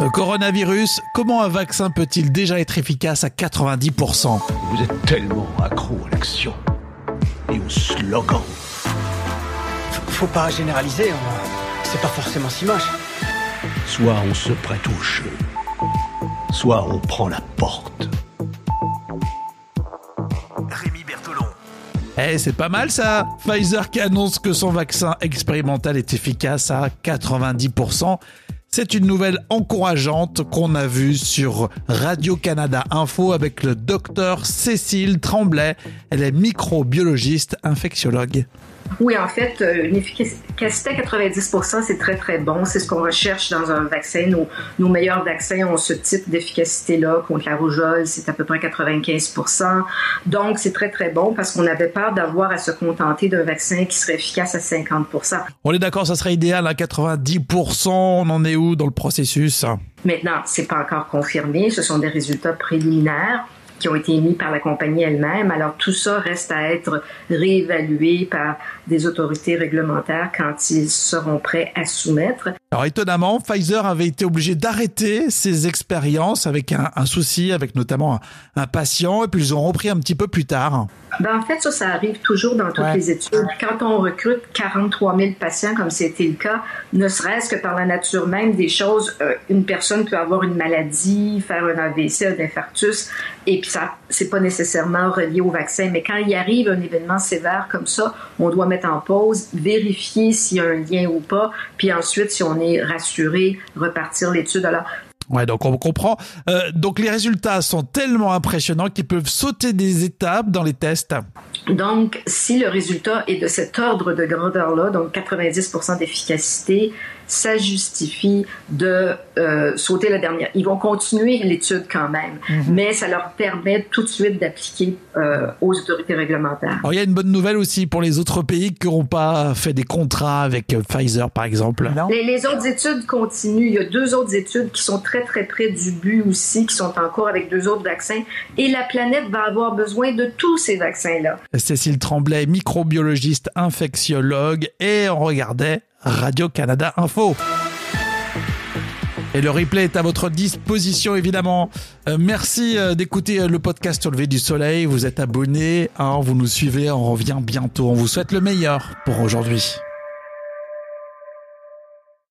Euh, coronavirus, comment un vaccin peut-il déjà être efficace à 90% Vous êtes tellement accro à l'action et au slogan. Faut pas généraliser, c'est pas forcément si moche. Soit on se prête au jeu, soit on prend la porte. Rémi Bertolon. Eh, c'est pas mal ça Pfizer qui annonce que son vaccin expérimental est efficace à 90%. C'est une nouvelle encourageante qu'on a vue sur Radio-Canada Info avec le docteur Cécile Tremblay. Elle est microbiologiste infectiologue. Oui, en fait, euh, une efficacité à 90 c'est très, très bon. C'est ce qu'on recherche dans un vaccin. Nos, nos meilleurs vaccins ont ce type d'efficacité-là. Contre la rougeole, c'est à peu près 95% Donc, c'est très, très bon parce qu'on avait peur d'avoir à se contenter d'un vaccin qui serait efficace à 50 On est d'accord, ça serait idéal à 90% On en est où dans le processus? Maintenant, c'est pas encore confirmé. Ce sont des résultats préliminaires qui ont été émis par la compagnie elle-même. Alors tout ça reste à être réévalué par des autorités réglementaires quand ils seront prêts à soumettre. Alors étonnamment, Pfizer avait été obligé d'arrêter ses expériences avec un, souci, avec notamment un, patient, et puis ils ont repris un petit peu plus tard. Ben, en fait, ça, ça arrive toujours dans toutes les études. Quand on recrute 43 000 patients, comme c'était le cas, ne serait-ce que par la nature même des choses, euh, une personne peut avoir une maladie, faire un AVC, un infarctus, et puis ça, c'est pas nécessairement relié au vaccin. Mais quand il arrive un événement sévère comme ça, on doit mettre en pause, vérifier s'il y a un lien ou pas, puis ensuite, si on est rassuré, repartir l'étude. Alors, Ouais, donc on comprend. Euh, donc les résultats sont tellement impressionnants qu'ils peuvent sauter des étapes dans les tests. Donc, si le résultat est de cet ordre de grandeur-là, donc 90% d'efficacité, ça justifie de euh, sauter la dernière. Ils vont continuer l'étude quand même, mhm. mais ça leur permet tout de suite d'appliquer euh, aux autorités réglementaires. Alors, il y a une bonne nouvelle aussi pour les autres pays qui n'auront pas fait des contrats avec euh, Pfizer, par exemple. Les, les, autres études continuent. Il y a deux autres études qui sont très, très près du but aussi, qui sont en cours avec deux autres vaccins. Et la planète va avoir besoin de tous ces vaccins-là. Cécile Tremblay, microbiologiste, infectiologue, et on regardait Radio-Canada Info. Et le replay est à votre disposition évidemment. Euh, merci euh, d'écouter euh, le podcast sur le lever du soleil. Vous êtes abonné, hein, vous nous suivez, on revient bientôt. On vous souhaite le meilleur pour aujourd'hui.